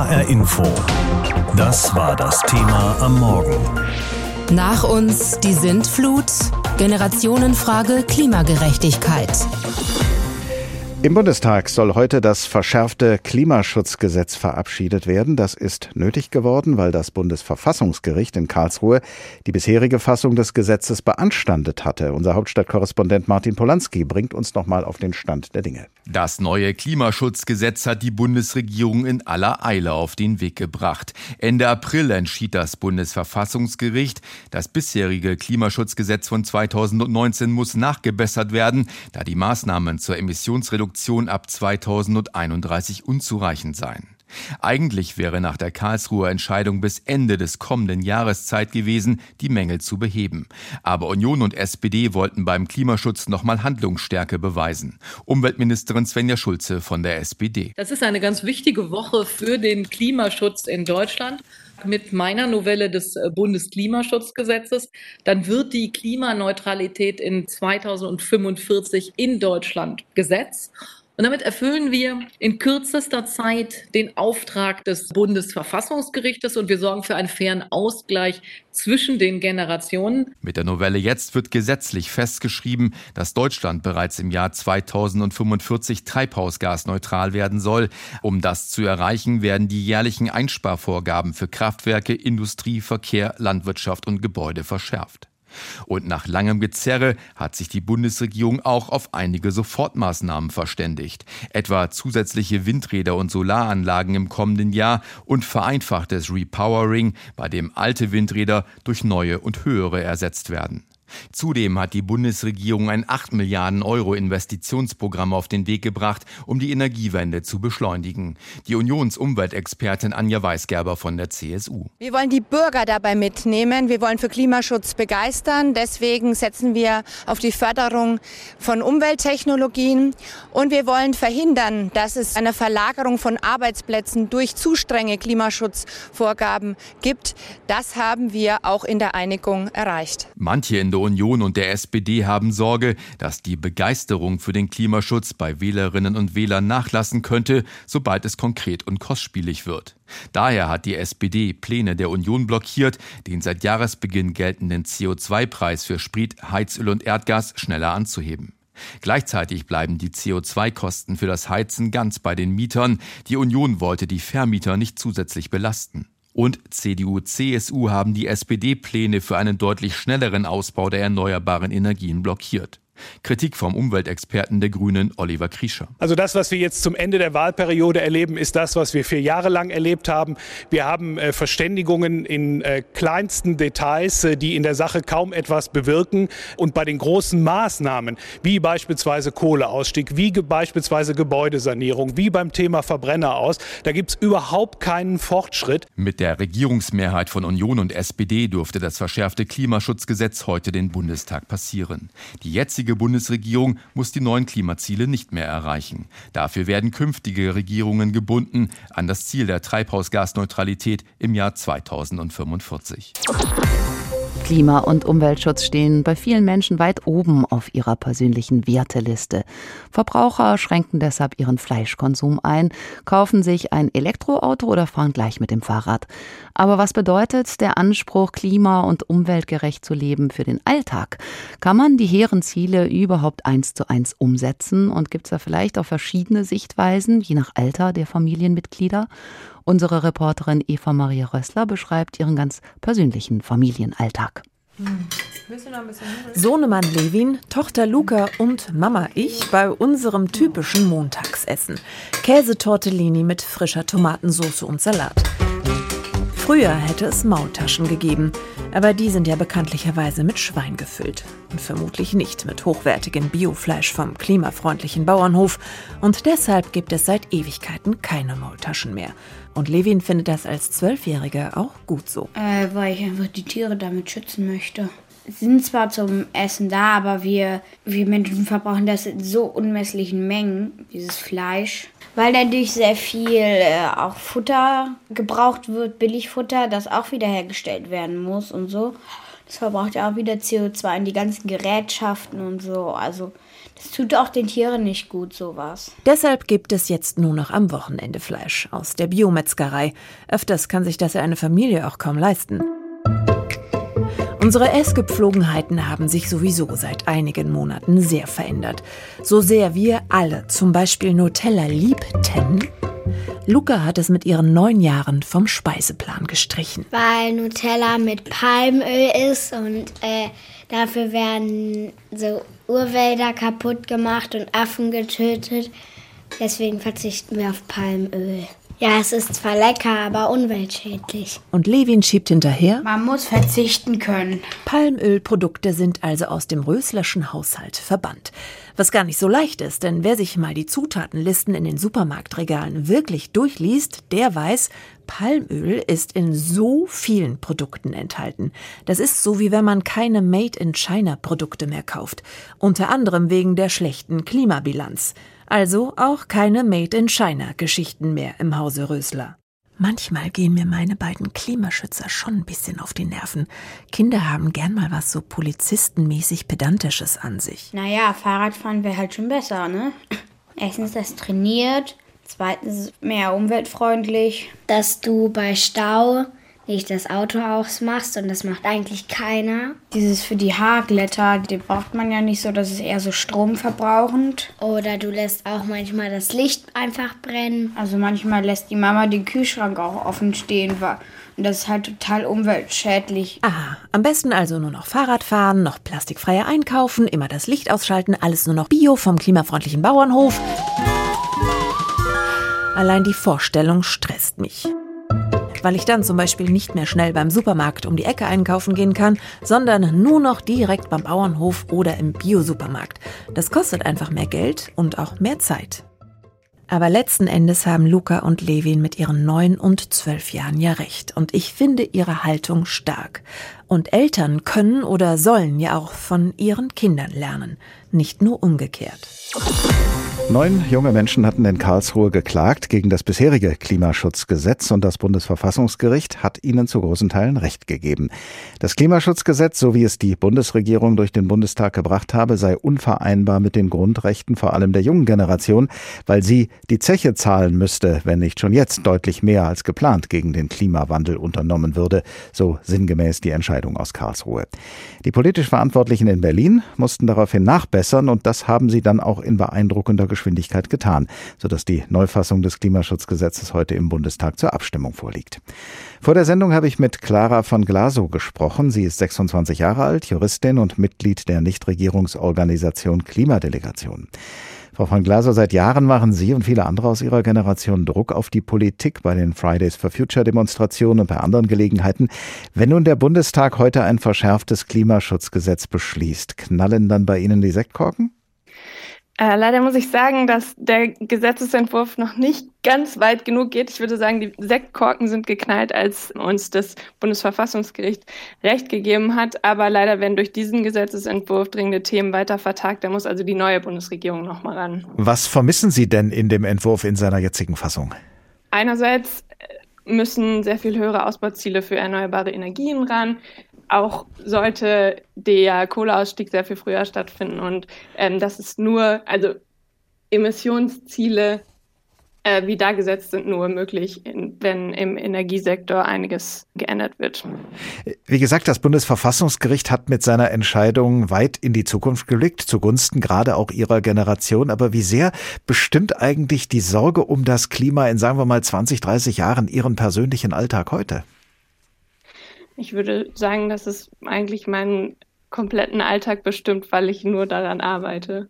HR Info. Das war das Thema am Morgen. Nach uns die Sintflut, Generationenfrage Klimagerechtigkeit. Im Bundestag soll heute das verschärfte Klimaschutzgesetz verabschiedet werden. Das ist nötig geworden, weil das Bundesverfassungsgericht in Karlsruhe die bisherige Fassung des Gesetzes beanstandet hatte. Unser Hauptstadtkorrespondent Martin Polanski bringt uns nochmal auf den Stand der Dinge. Das neue Klimaschutzgesetz hat die Bundesregierung in aller Eile auf den Weg gebracht. Ende April entschied das Bundesverfassungsgericht, das bisherige Klimaschutzgesetz von 2019 muss nachgebessert werden, da die Maßnahmen zur Emissionsreduktion Produktion ab 2031 unzureichend sein. Eigentlich wäre nach der Karlsruher Entscheidung bis Ende des kommenden Jahres Zeit gewesen, die Mängel zu beheben. Aber Union und SPD wollten beim Klimaschutz nochmal Handlungsstärke beweisen. Umweltministerin Svenja Schulze von der SPD. Das ist eine ganz wichtige Woche für den Klimaschutz in Deutschland mit meiner Novelle des äh, Bundesklimaschutzgesetzes, dann wird die Klimaneutralität in 2045 in Deutschland Gesetz. Und damit erfüllen wir in kürzester Zeit den Auftrag des Bundesverfassungsgerichtes und wir sorgen für einen fairen Ausgleich zwischen den Generationen. Mit der Novelle jetzt wird gesetzlich festgeschrieben, dass Deutschland bereits im Jahr 2045 treibhausgasneutral werden soll. Um das zu erreichen, werden die jährlichen Einsparvorgaben für Kraftwerke, Industrie, Verkehr, Landwirtschaft und Gebäude verschärft. Und nach langem Gezerre hat sich die Bundesregierung auch auf einige Sofortmaßnahmen verständigt, etwa zusätzliche Windräder und Solaranlagen im kommenden Jahr und vereinfachtes Repowering, bei dem alte Windräder durch neue und höhere ersetzt werden. Zudem hat die Bundesregierung ein 8 Milliarden Euro Investitionsprogramm auf den Weg gebracht, um die Energiewende zu beschleunigen. Die Unionsumweltexpertin Anja Weisgerber von der CSU. Wir wollen die Bürger dabei mitnehmen. Wir wollen für Klimaschutz begeistern. Deswegen setzen wir auf die Förderung von Umwelttechnologien. Und wir wollen verhindern, dass es eine Verlagerung von Arbeitsplätzen durch zu strenge Klimaschutzvorgaben gibt. Das haben wir auch in der Einigung erreicht. Manche in der Union und der SPD haben Sorge, dass die Begeisterung für den Klimaschutz bei Wählerinnen und Wählern nachlassen könnte, sobald es konkret und kostspielig wird. Daher hat die SPD Pläne der Union blockiert, den seit Jahresbeginn geltenden CO2-Preis für Sprit, Heizöl und Erdgas schneller anzuheben. Gleichzeitig bleiben die CO2-Kosten für das Heizen ganz bei den Mietern. Die Union wollte die Vermieter nicht zusätzlich belasten. Und CDU, CSU haben die SPD-Pläne für einen deutlich schnelleren Ausbau der erneuerbaren Energien blockiert. Kritik vom Umweltexperten der Grünen Oliver Kriescher. Also das, was wir jetzt zum Ende der Wahlperiode erleben, ist das, was wir vier Jahre lang erlebt haben. Wir haben äh, Verständigungen in äh, kleinsten Details, äh, die in der Sache kaum etwas bewirken. Und bei den großen Maßnahmen, wie beispielsweise Kohleausstieg, wie beispielsweise Gebäudesanierung, wie beim Thema Verbrenner aus, da gibt es überhaupt keinen Fortschritt. Mit der Regierungsmehrheit von Union und SPD durfte das verschärfte Klimaschutzgesetz heute den Bundestag passieren. Die jetzige jetzige Bundesregierung muss die neuen Klimaziele nicht mehr erreichen. Dafür werden künftige Regierungen gebunden an das Ziel der Treibhausgasneutralität im Jahr 2045. Klima- und Umweltschutz stehen bei vielen Menschen weit oben auf ihrer persönlichen Werteliste. Verbraucher schränken deshalb ihren Fleischkonsum ein, kaufen sich ein Elektroauto oder fahren gleich mit dem Fahrrad. Aber was bedeutet der Anspruch, klima- und umweltgerecht zu leben für den Alltag? Kann man die hehren Ziele überhaupt eins zu eins umsetzen? Und gibt es da vielleicht auch verschiedene Sichtweisen, je nach Alter der Familienmitglieder? Unsere Reporterin Eva Maria Rössler beschreibt ihren ganz persönlichen Familienalltag. Sohnemann Levin, Tochter Luca und Mama ich bei unserem typischen Montagsessen. Käsetortellini mit frischer Tomatensauce und Salat. Früher hätte es Maultaschen gegeben, aber die sind ja bekanntlicherweise mit Schwein gefüllt. Und vermutlich nicht mit hochwertigem Biofleisch vom klimafreundlichen Bauernhof. Und deshalb gibt es seit Ewigkeiten keine Maultaschen mehr. Und Levin findet das als Zwölfjähriger auch gut so. Äh, weil ich einfach die Tiere damit schützen möchte. Sind zwar zum Essen da, aber wir, wir Menschen verbrauchen das in so unmesslichen Mengen, dieses Fleisch. Weil dadurch sehr viel äh, auch Futter gebraucht wird, Billigfutter, das auch wieder hergestellt werden muss und so. Das verbraucht ja auch wieder CO2 in die ganzen Gerätschaften und so. Also Das tut auch den Tieren nicht gut, sowas. Deshalb gibt es jetzt nur noch am Wochenende Fleisch aus der Biometzgerei. Öfters kann sich das ja eine Familie auch kaum leisten. Unsere Essgepflogenheiten haben sich sowieso seit einigen Monaten sehr verändert. So sehr wir alle zum Beispiel Nutella liebten, Luca hat es mit ihren neun Jahren vom Speiseplan gestrichen. Weil Nutella mit Palmöl ist und äh, dafür werden so Urwälder kaputt gemacht und Affen getötet. Deswegen verzichten wir auf Palmöl. Ja, es ist zwar lecker, aber umweltschädlich. Und Levin schiebt hinterher. Man muss verzichten können. Palmölprodukte sind also aus dem Röslerschen Haushalt verbannt. Was gar nicht so leicht ist, denn wer sich mal die Zutatenlisten in den Supermarktregalen wirklich durchliest, der weiß, Palmöl ist in so vielen Produkten enthalten. Das ist so, wie wenn man keine Made-in-China-Produkte mehr kauft. Unter anderem wegen der schlechten Klimabilanz. Also auch keine Made-in-China-Geschichten mehr im Hause Rösler. Manchmal gehen mir meine beiden Klimaschützer schon ein bisschen auf die Nerven. Kinder haben gern mal was so polizistenmäßig Pedantisches an sich. Naja, Fahrradfahren wäre halt schon besser, ne? Erstens, das trainiert. Zweitens, mehr umweltfreundlich. Dass du bei Stau nicht das Auto ausmachst und das macht eigentlich keiner. Dieses für die Haarglätter, die braucht man ja nicht so, das ist eher so stromverbrauchend. Oder du lässt auch manchmal das Licht einfach brennen. Also manchmal lässt die Mama den Kühlschrank auch offen stehen. Und das ist halt total umweltschädlich. Aha, am besten also nur noch Fahrrad fahren, noch plastikfreie einkaufen, immer das Licht ausschalten, alles nur noch Bio vom klimafreundlichen Bauernhof. Allein die Vorstellung stresst mich weil ich dann zum Beispiel nicht mehr schnell beim Supermarkt um die Ecke einkaufen gehen kann, sondern nur noch direkt beim Bauernhof oder im Biosupermarkt. Das kostet einfach mehr Geld und auch mehr Zeit. Aber letzten Endes haben Luca und Levin mit ihren neun und zwölf Jahren ja recht. Und ich finde ihre Haltung stark. Und Eltern können oder sollen ja auch von ihren Kindern lernen, nicht nur umgekehrt. Neun junge Menschen hatten in Karlsruhe geklagt gegen das bisherige Klimaschutzgesetz und das Bundesverfassungsgericht hat ihnen zu großen Teilen Recht gegeben. Das Klimaschutzgesetz, so wie es die Bundesregierung durch den Bundestag gebracht habe, sei unvereinbar mit den Grundrechten vor allem der jungen Generation, weil sie die Zeche zahlen müsste, wenn nicht schon jetzt deutlich mehr als geplant gegen den Klimawandel unternommen würde, so sinngemäß die Entscheidung aus Karlsruhe. Die politisch Verantwortlichen in Berlin mussten daraufhin nachbessern und das haben sie dann auch in beeindruckender Geschwindigkeit getan, sodass die Neufassung des Klimaschutzgesetzes heute im Bundestag zur Abstimmung vorliegt. Vor der Sendung habe ich mit Clara von Glasow gesprochen. Sie ist 26 Jahre alt, Juristin und Mitglied der Nichtregierungsorganisation Klimadelegation. Frau von Glasow, seit Jahren machen Sie und viele andere aus Ihrer Generation Druck auf die Politik bei den Fridays for Future Demonstrationen und bei anderen Gelegenheiten. Wenn nun der Bundestag heute ein verschärftes Klimaschutzgesetz beschließt, knallen dann bei Ihnen die Sektkorken? Äh, leider muss ich sagen, dass der Gesetzesentwurf noch nicht ganz weit genug geht. Ich würde sagen, die Sektkorken sind geknallt, als uns das Bundesverfassungsgericht Recht gegeben hat. Aber leider werden durch diesen Gesetzesentwurf dringende Themen weiter vertagt. Da muss also die neue Bundesregierung noch mal ran. Was vermissen Sie denn in dem Entwurf in seiner jetzigen Fassung? Einerseits müssen sehr viel höhere Ausbauziele für erneuerbare Energien ran auch sollte der Kohleausstieg sehr viel früher stattfinden und ähm, das ist nur, also Emissionsziele äh, wie da gesetzt sind, nur möglich, in, wenn im Energiesektor einiges geändert wird. Wie gesagt, das Bundesverfassungsgericht hat mit seiner Entscheidung weit in die Zukunft geblickt, zugunsten gerade auch ihrer Generation. Aber wie sehr bestimmt eigentlich die Sorge um das Klima in, sagen wir mal, 20, 30 Jahren Ihren persönlichen Alltag heute? Ich würde sagen, dass es eigentlich meinen kompletten Alltag bestimmt, weil ich nur daran arbeite.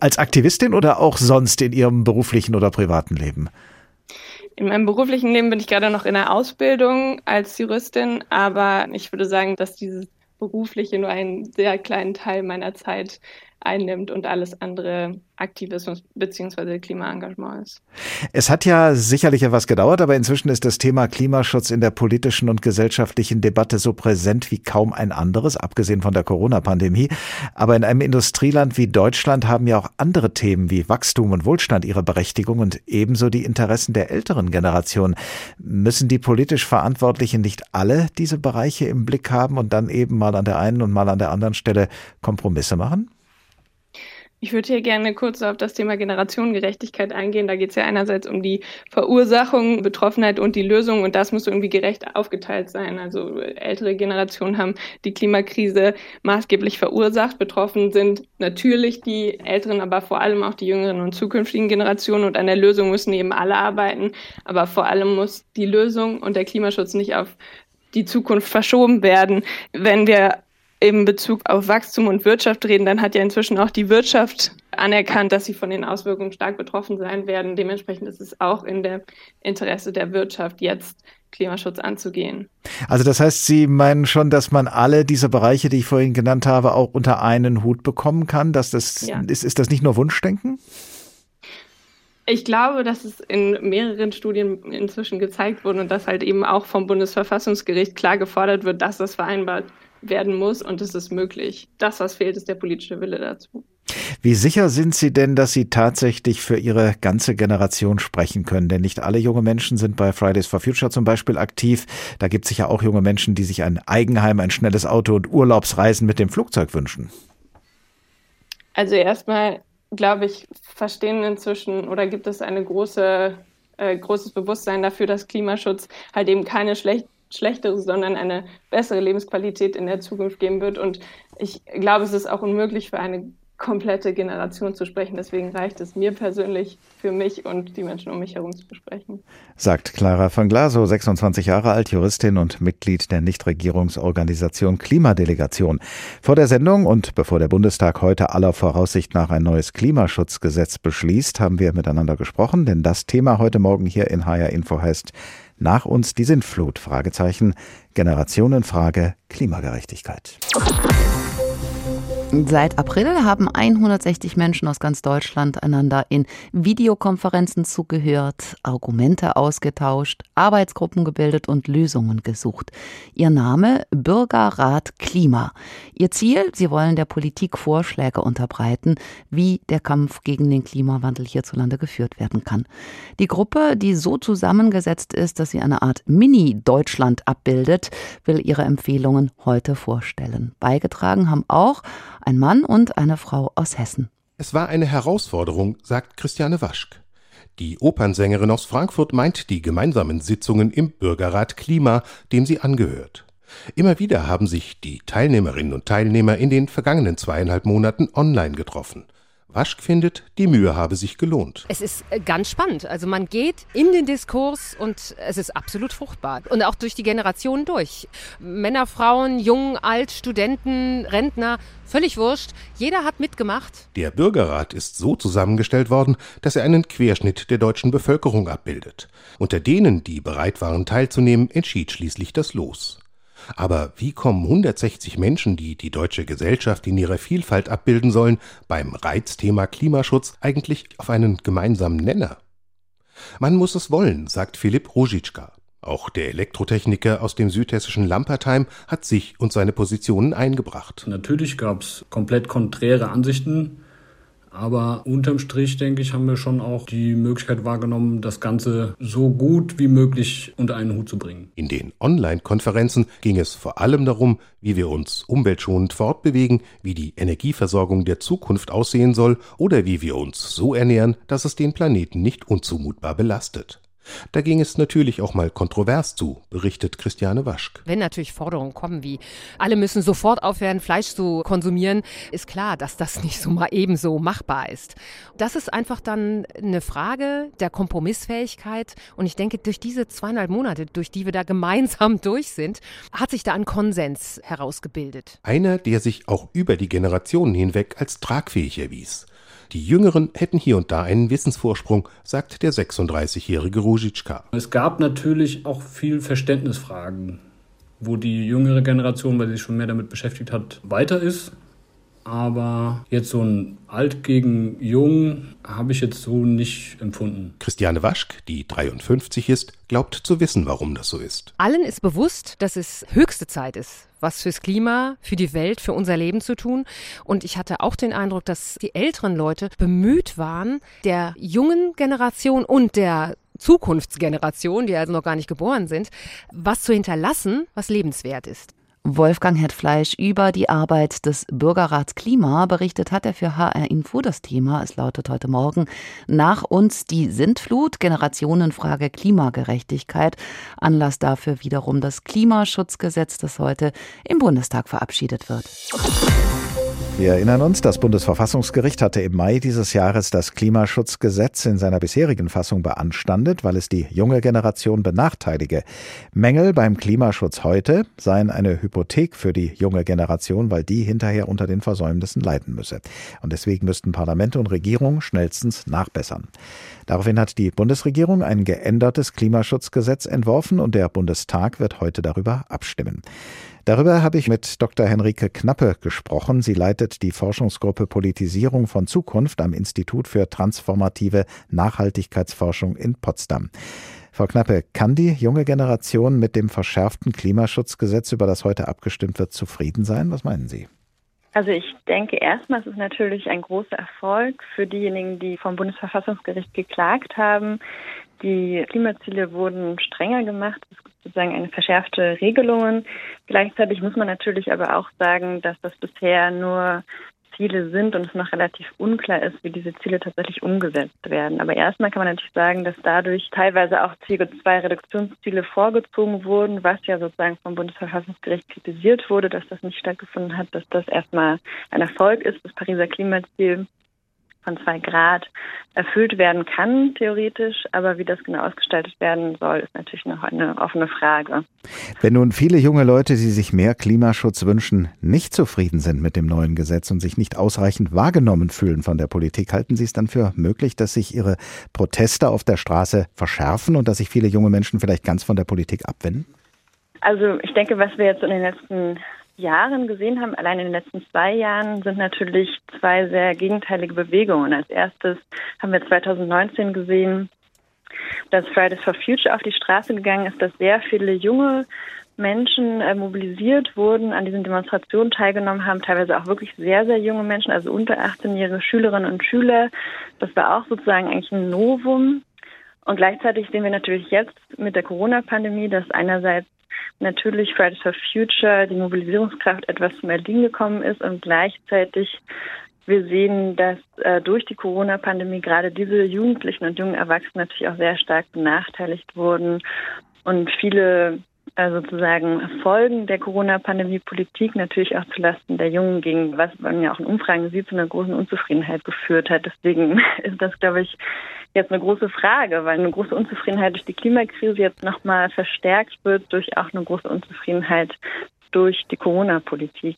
Als Aktivistin oder auch sonst in Ihrem beruflichen oder privaten Leben? In meinem beruflichen Leben bin ich gerade noch in der Ausbildung als Juristin, aber ich würde sagen, dass dieses berufliche nur einen sehr kleinen Teil meiner Zeit einnimmt und alles andere Aktivismus bzw. Klimaengagement ist. Es hat ja sicherlich etwas gedauert, aber inzwischen ist das Thema Klimaschutz in der politischen und gesellschaftlichen Debatte so präsent wie kaum ein anderes, abgesehen von der Corona-Pandemie. Aber in einem Industrieland wie Deutschland haben ja auch andere Themen wie Wachstum und Wohlstand ihre Berechtigung und ebenso die Interessen der älteren Generation. Müssen die politisch Verantwortlichen nicht alle diese Bereiche im Blick haben und dann eben mal an der einen und mal an der anderen Stelle Kompromisse machen? Ich würde hier gerne kurz auf das Thema Generationengerechtigkeit eingehen. Da geht es ja einerseits um die Verursachung, Betroffenheit und die Lösung und das muss irgendwie gerecht aufgeteilt sein. Also ältere Generationen haben die Klimakrise maßgeblich verursacht. Betroffen sind natürlich die älteren, aber vor allem auch die jüngeren und zukünftigen Generationen und an der Lösung müssen eben alle arbeiten. Aber vor allem muss die Lösung und der Klimaschutz nicht auf die Zukunft verschoben werden. Wenn wir in Bezug auf Wachstum und Wirtschaft reden, dann hat ja inzwischen auch die Wirtschaft anerkannt, dass sie von den Auswirkungen stark betroffen sein werden. Dementsprechend ist es auch in der Interesse der Wirtschaft, jetzt Klimaschutz anzugehen. Also das heißt, Sie meinen schon, dass man alle diese Bereiche, die ich vorhin genannt habe, auch unter einen Hut bekommen kann? Dass das ja. ist, ist das nicht nur Wunschdenken? Ich glaube, dass es in mehreren Studien inzwischen gezeigt wurde und dass halt eben auch vom Bundesverfassungsgericht klar gefordert wird, dass das vereinbart werden muss und es ist möglich. Das, was fehlt, ist der politische Wille dazu. Wie sicher sind Sie denn, dass Sie tatsächlich für Ihre ganze Generation sprechen können? Denn nicht alle junge Menschen sind bei Fridays for Future zum Beispiel aktiv. Da gibt es sicher auch junge Menschen, die sich ein Eigenheim, ein schnelles Auto und Urlaubsreisen mit dem Flugzeug wünschen. Also erstmal, glaube ich, verstehen inzwischen oder gibt es ein große, äh, großes Bewusstsein dafür, dass Klimaschutz halt eben keine schlechte schlechtere, sondern eine bessere Lebensqualität in der Zukunft geben wird. Und ich glaube, es ist auch unmöglich für eine komplette Generation zu sprechen. Deswegen reicht es mir persönlich für mich und die Menschen um mich herum zu besprechen. Sagt Clara van Glasow, 26 Jahre alt, Juristin und Mitglied der Nichtregierungsorganisation Klimadelegation. Vor der Sendung und bevor der Bundestag heute aller Voraussicht nach ein neues Klimaschutzgesetz beschließt, haben wir miteinander gesprochen, denn das Thema heute Morgen hier in HR Info heißt nach uns die Sintflut? Fragezeichen. Generationenfrage Klimagerechtigkeit. Seit April haben 160 Menschen aus ganz Deutschland einander in Videokonferenzen zugehört, Argumente ausgetauscht, Arbeitsgruppen gebildet und Lösungen gesucht. Ihr Name Bürgerrat Klima. Ihr Ziel, sie wollen der Politik Vorschläge unterbreiten, wie der Kampf gegen den Klimawandel hierzulande geführt werden kann. Die Gruppe, die so zusammengesetzt ist, dass sie eine Art Mini-Deutschland abbildet, will ihre Empfehlungen heute vorstellen. Beigetragen haben auch ein Mann und eine Frau aus Hessen. Es war eine Herausforderung, sagt Christiane Waschk. Die Opernsängerin aus Frankfurt meint die gemeinsamen Sitzungen im Bürgerrat Klima, dem sie angehört. Immer wieder haben sich die Teilnehmerinnen und Teilnehmer in den vergangenen zweieinhalb Monaten online getroffen. Waschk findet, die Mühe habe sich gelohnt. Es ist äh, ganz spannend. Also man geht in den Diskurs und es ist absolut fruchtbar. Und auch durch die Generationen durch. Männer, Frauen, Jung, Alt, Studenten, Rentner, völlig wurscht. Jeder hat mitgemacht. Der Bürgerrat ist so zusammengestellt worden, dass er einen Querschnitt der deutschen Bevölkerung abbildet. Unter denen, die bereit waren teilzunehmen, entschied schließlich das Los. Aber wie kommen 160 Menschen, die die deutsche Gesellschaft in ihrer Vielfalt abbilden sollen, beim Reizthema Klimaschutz eigentlich auf einen gemeinsamen Nenner? Man muss es wollen, sagt Philipp Ruzicka. Auch der Elektrotechniker aus dem südhessischen Lampertheim hat sich und seine Positionen eingebracht. Natürlich gab es komplett konträre Ansichten aber unterm Strich, denke ich, haben wir schon auch die Möglichkeit wahrgenommen, das Ganze so gut wie möglich unter einen Hut zu bringen. In den Online-Konferenzen ging es vor allem darum, wie wir uns umweltschonend fortbewegen, wie die Energieversorgung der Zukunft aussehen soll oder wie wir uns so ernähren, dass es den Planeten nicht unzumutbar belastet. Da ging es natürlich auch mal kontrovers zu, berichtet Christiane Waschk. Wenn natürlich Forderungen kommen wie, alle müssen sofort aufhören, Fleisch zu konsumieren, ist klar, dass das nicht so mal ebenso machbar ist. Das ist einfach dann eine Frage der Kompromissfähigkeit. Und ich denke, durch diese zweieinhalb Monate, durch die wir da gemeinsam durch sind, hat sich da ein Konsens herausgebildet. Einer, der sich auch über die Generationen hinweg als tragfähig erwies. Die Jüngeren hätten hier und da einen Wissensvorsprung, sagt der 36-jährige Ruzicka. Es gab natürlich auch viel Verständnisfragen, wo die jüngere Generation, weil sie sich schon mehr damit beschäftigt hat, weiter ist. Aber jetzt so ein Alt gegen Jung habe ich jetzt so nicht empfunden. Christiane Waschk, die 53 ist, glaubt zu wissen, warum das so ist. Allen ist bewusst, dass es höchste Zeit ist, was fürs Klima, für die Welt, für unser Leben zu tun. Und ich hatte auch den Eindruck, dass die älteren Leute bemüht waren, der jungen Generation und der Zukunftsgeneration, die also noch gar nicht geboren sind, was zu hinterlassen, was lebenswert ist. Wolfgang Hetfleisch über die Arbeit des Bürgerrats Klima berichtet hat er für HR Info. Das Thema, es lautet heute Morgen, nach uns die Sintflut, Generationenfrage Klimagerechtigkeit. Anlass dafür wiederum das Klimaschutzgesetz, das heute im Bundestag verabschiedet wird. Wir erinnern uns, das Bundesverfassungsgericht hatte im Mai dieses Jahres das Klimaschutzgesetz in seiner bisherigen Fassung beanstandet, weil es die junge Generation benachteilige. Mängel beim Klimaschutz heute seien eine Hypothek für die junge Generation, weil die hinterher unter den Versäumnissen leiden müsse. Und deswegen müssten Parlamente und Regierungen schnellstens nachbessern. Daraufhin hat die Bundesregierung ein geändertes Klimaschutzgesetz entworfen und der Bundestag wird heute darüber abstimmen. Darüber habe ich mit Dr. Henrike Knappe gesprochen. Sie leitet die Forschungsgruppe Politisierung von Zukunft am Institut für transformative Nachhaltigkeitsforschung in Potsdam. Frau Knappe, kann die junge Generation mit dem verschärften Klimaschutzgesetz, über das heute abgestimmt wird, zufrieden sein? Was meinen Sie? Also ich denke erstmal, es ist natürlich ein großer Erfolg für diejenigen, die vom Bundesverfassungsgericht geklagt haben. Die Klimaziele wurden strenger gemacht. Es gibt sozusagen eine verschärfte Regelungen. Gleichzeitig muss man natürlich aber auch sagen, dass das bisher nur Ziele sind und es noch relativ unklar ist, wie diese Ziele tatsächlich umgesetzt werden. Aber erstmal kann man natürlich sagen, dass dadurch teilweise auch CO2-Reduktionsziele vorgezogen wurden, was ja sozusagen vom Bundesverfassungsgericht kritisiert wurde, dass das nicht stattgefunden hat, dass das erstmal ein Erfolg ist, das Pariser Klimaziel von zwei Grad erfüllt werden kann, theoretisch. Aber wie das genau ausgestaltet werden soll, ist natürlich noch eine offene Frage. Wenn nun viele junge Leute, die sich mehr Klimaschutz wünschen, nicht zufrieden sind mit dem neuen Gesetz und sich nicht ausreichend wahrgenommen fühlen von der Politik, halten Sie es dann für möglich, dass sich Ihre Proteste auf der Straße verschärfen und dass sich viele junge Menschen vielleicht ganz von der Politik abwenden? Also ich denke, was wir jetzt in den letzten Jahren gesehen haben, allein in den letzten zwei Jahren, sind natürlich zwei sehr gegenteilige Bewegungen. Als erstes haben wir 2019 gesehen, dass Fridays for Future auf die Straße gegangen ist, dass sehr viele junge Menschen äh, mobilisiert wurden, an diesen Demonstrationen teilgenommen haben, teilweise auch wirklich sehr, sehr junge Menschen, also unter 18-jährige Schülerinnen und Schüler. Das war auch sozusagen eigentlich ein Novum. Und gleichzeitig sehen wir natürlich jetzt mit der Corona-Pandemie, dass einerseits natürlich Fridays for Future die Mobilisierungskraft etwas zum Erliegen gekommen ist und gleichzeitig wir sehen, dass äh, durch die Corona-Pandemie gerade diese Jugendlichen und jungen Erwachsenen natürlich auch sehr stark benachteiligt wurden und viele sozusagen Folgen der Corona-Pandemie-Politik natürlich auch zulasten der Jungen ging, was man ja auch in Umfragen sieht, zu einer großen Unzufriedenheit geführt hat. Deswegen ist das, glaube ich, jetzt eine große Frage, weil eine große Unzufriedenheit durch die Klimakrise jetzt nochmal verstärkt wird durch auch eine große Unzufriedenheit durch die Corona-Politik.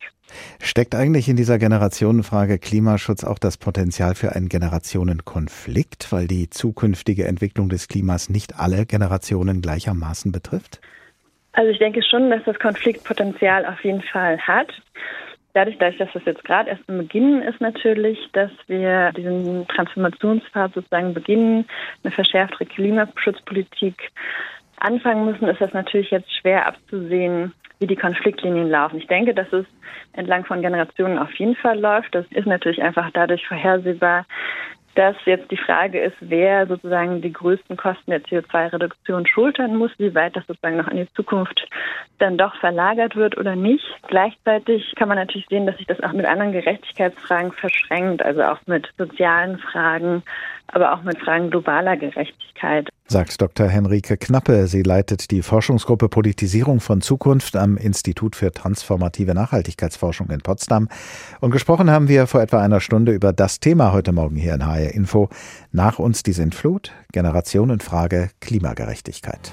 Steckt eigentlich in dieser Generationenfrage Klimaschutz auch das Potenzial für einen Generationenkonflikt, weil die zukünftige Entwicklung des Klimas nicht alle Generationen gleichermaßen betrifft? Also ich denke schon, dass das Konfliktpotenzial auf jeden Fall hat. Dadurch, dass das jetzt gerade erst im Beginn ist natürlich, dass wir diesen Transformationspfad sozusagen beginnen, eine verschärftere Klimaschutzpolitik anfangen müssen, ist das natürlich jetzt schwer abzusehen, wie die Konfliktlinien laufen. Ich denke, dass es entlang von Generationen auf jeden Fall läuft. Das ist natürlich einfach dadurch vorhersehbar, dass jetzt die Frage ist, wer sozusagen die größten Kosten der CO2-Reduktion schultern muss, wie weit das sozusagen noch in die Zukunft dann doch verlagert wird oder nicht. Gleichzeitig kann man natürlich sehen, dass sich das auch mit anderen Gerechtigkeitsfragen verschränkt, also auch mit sozialen Fragen, aber auch mit Fragen globaler Gerechtigkeit. Sagt Dr. Henrike Knappe. Sie leitet die Forschungsgruppe Politisierung von Zukunft am Institut für transformative Nachhaltigkeitsforschung in Potsdam. Und gesprochen haben wir vor etwa einer Stunde über das Thema heute Morgen hier in HR Info. Nach uns die Sintflut, Generationenfrage, Klimagerechtigkeit.